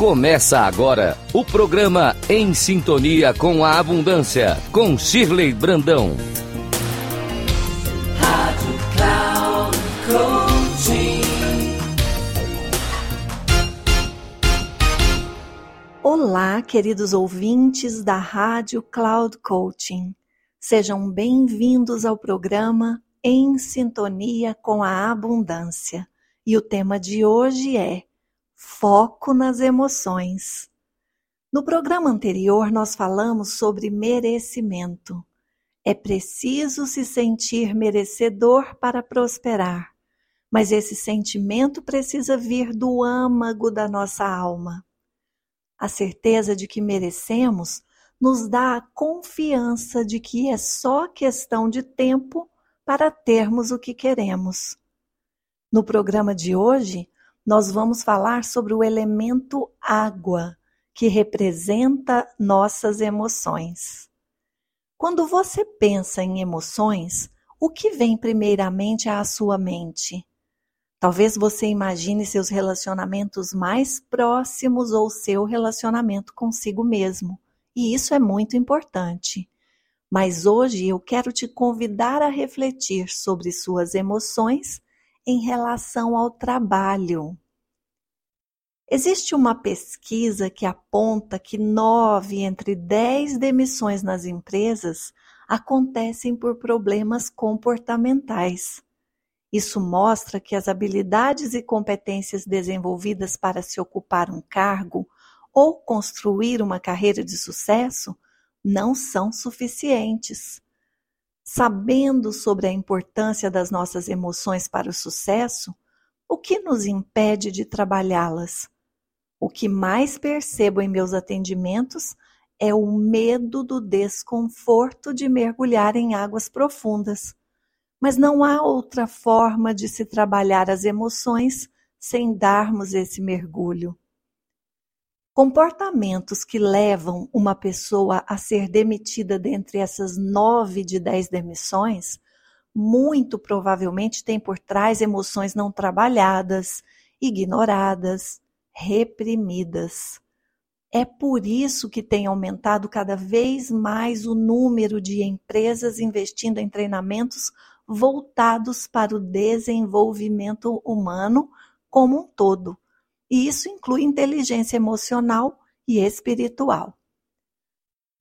Começa agora o programa Em Sintonia com a Abundância, com Shirley Brandão. Rádio Cloud Olá, queridos ouvintes da Rádio Cloud Coaching. Sejam bem-vindos ao programa Em Sintonia com a Abundância. E o tema de hoje é Foco nas emoções. No programa anterior, nós falamos sobre merecimento. É preciso se sentir merecedor para prosperar, mas esse sentimento precisa vir do âmago da nossa alma. A certeza de que merecemos nos dá a confiança de que é só questão de tempo para termos o que queremos. No programa de hoje, nós vamos falar sobre o elemento água, que representa nossas emoções. Quando você pensa em emoções, o que vem primeiramente à sua mente? Talvez você imagine seus relacionamentos mais próximos ou seu relacionamento consigo mesmo, e isso é muito importante. Mas hoje eu quero te convidar a refletir sobre suas emoções em relação ao trabalho. Existe uma pesquisa que aponta que nove entre dez demissões nas empresas acontecem por problemas comportamentais. Isso mostra que as habilidades e competências desenvolvidas para se ocupar um cargo ou construir uma carreira de sucesso não são suficientes. Sabendo sobre a importância das nossas emoções para o sucesso, o que nos impede de trabalhá-las? O que mais percebo em meus atendimentos é o medo do desconforto de mergulhar em águas profundas. Mas não há outra forma de se trabalhar as emoções sem darmos esse mergulho. Comportamentos que levam uma pessoa a ser demitida dentre essas nove de dez demissões, muito provavelmente têm por trás emoções não trabalhadas, ignoradas, reprimidas. É por isso que tem aumentado cada vez mais o número de empresas investindo em treinamentos voltados para o desenvolvimento humano como um todo e isso inclui inteligência emocional e espiritual.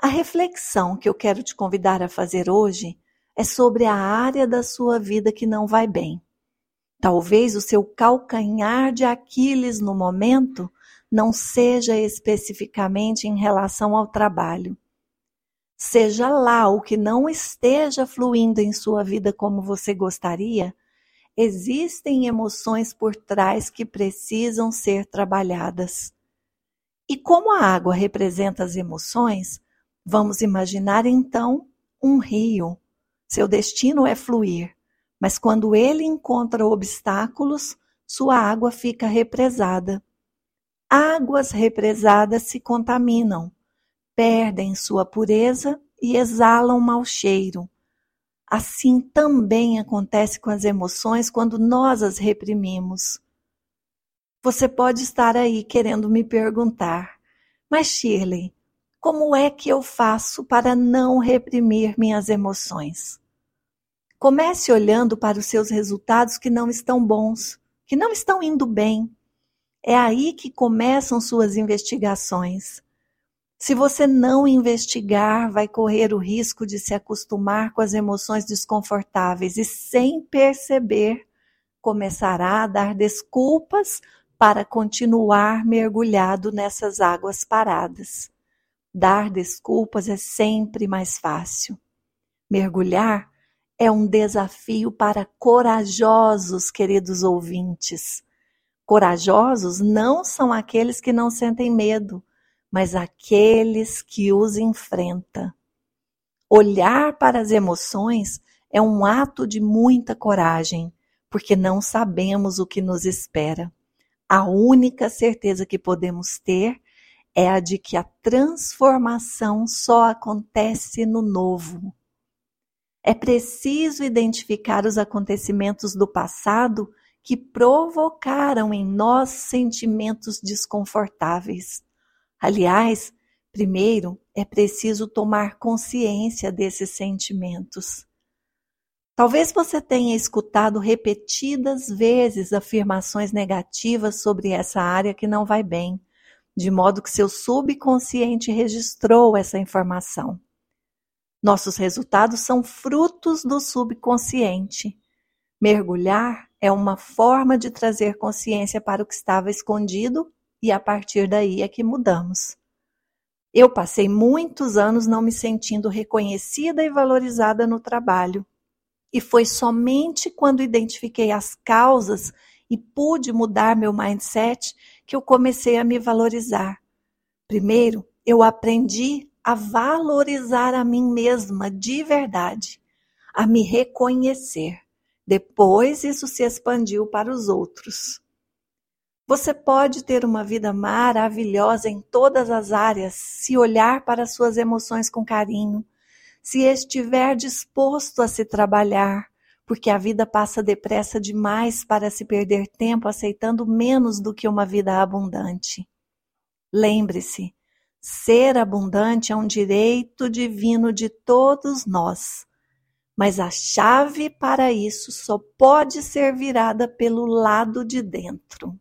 A reflexão que eu quero te convidar a fazer hoje é sobre a área da sua vida que não vai bem. Talvez o seu calcanhar de Aquiles no momento não seja especificamente em relação ao trabalho. Seja lá o que não esteja fluindo em sua vida como você gostaria, existem emoções por trás que precisam ser trabalhadas. E como a água representa as emoções, vamos imaginar então um rio. Seu destino é fluir, mas quando ele encontra obstáculos, sua água fica represada. Águas represadas se contaminam, perdem sua pureza e exalam mau cheiro Assim também acontece com as emoções quando nós as reprimimos. Você pode estar aí querendo me perguntar, mas Shirley, como é que eu faço para não reprimir minhas emoções? Comece olhando para os seus resultados que não estão bons, que não estão indo bem. É aí que começam suas investigações. Se você não investigar, vai correr o risco de se acostumar com as emoções desconfortáveis e, sem perceber, começará a dar desculpas para continuar mergulhado nessas águas paradas. Dar desculpas é sempre mais fácil. Mergulhar é um desafio para corajosos, queridos ouvintes. Corajosos não são aqueles que não sentem medo mas aqueles que os enfrenta. Olhar para as emoções é um ato de muita coragem, porque não sabemos o que nos espera. A única certeza que podemos ter é a de que a transformação só acontece no novo. É preciso identificar os acontecimentos do passado que provocaram em nós sentimentos desconfortáveis. Aliás, primeiro é preciso tomar consciência desses sentimentos. Talvez você tenha escutado repetidas vezes afirmações negativas sobre essa área que não vai bem, de modo que seu subconsciente registrou essa informação. Nossos resultados são frutos do subconsciente. Mergulhar é uma forma de trazer consciência para o que estava escondido e a partir daí é que mudamos. Eu passei muitos anos não me sentindo reconhecida e valorizada no trabalho. E foi somente quando identifiquei as causas e pude mudar meu mindset que eu comecei a me valorizar. Primeiro, eu aprendi a valorizar a mim mesma de verdade, a me reconhecer. Depois, isso se expandiu para os outros. Você pode ter uma vida maravilhosa em todas as áreas se olhar para suas emoções com carinho, se estiver disposto a se trabalhar, porque a vida passa depressa demais para se perder tempo aceitando menos do que uma vida abundante. Lembre-se, ser abundante é um direito divino de todos nós, mas a chave para isso só pode ser virada pelo lado de dentro.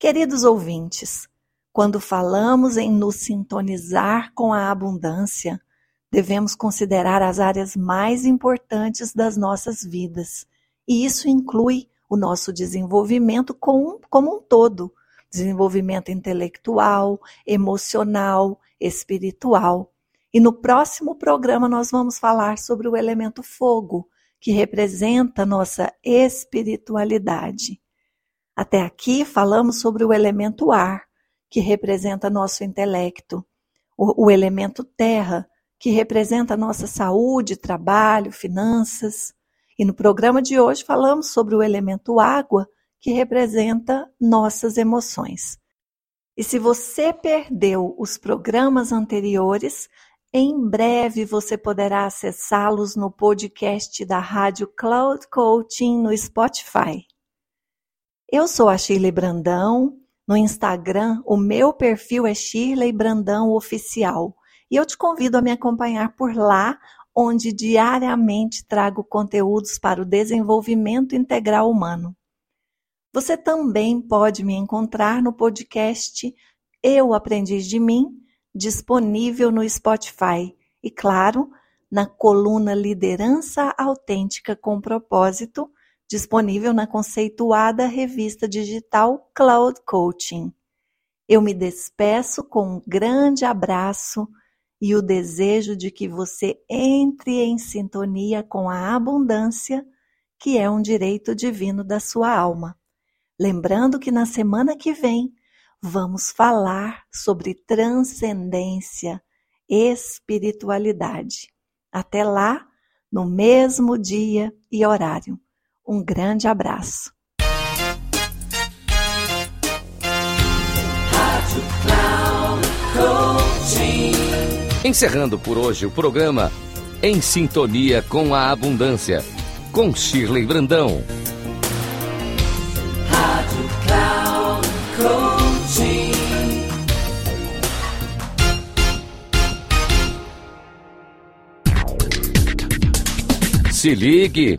Queridos ouvintes, quando falamos em nos sintonizar com a abundância, devemos considerar as áreas mais importantes das nossas vidas, e isso inclui o nosso desenvolvimento como um todo desenvolvimento intelectual, emocional, espiritual. E no próximo programa nós vamos falar sobre o elemento fogo, que representa nossa espiritualidade. Até aqui falamos sobre o elemento ar, que representa nosso intelecto, o, o elemento terra, que representa nossa saúde, trabalho, finanças. E no programa de hoje falamos sobre o elemento água, que representa nossas emoções. E se você perdeu os programas anteriores, em breve você poderá acessá-los no podcast da Rádio Cloud Coaching no Spotify. Eu sou a Shirley Brandão. No Instagram, o meu perfil é Shirley Brandão Oficial. E eu te convido a me acompanhar por lá, onde diariamente trago conteúdos para o desenvolvimento integral humano. Você também pode me encontrar no podcast Eu Aprendiz de Mim, disponível no Spotify e, claro, na coluna Liderança Autêntica com Propósito, disponível na conceituada revista digital Cloud Coaching. Eu me despeço com um grande abraço e o desejo de que você entre em sintonia com a abundância, que é um direito divino da sua alma. Lembrando que na semana que vem vamos falar sobre transcendência, espiritualidade. Até lá, no mesmo dia e horário. Um grande abraço. Encerrando por hoje o programa Em Sintonia com a Abundância, com Shirley Brandão. Se ligue!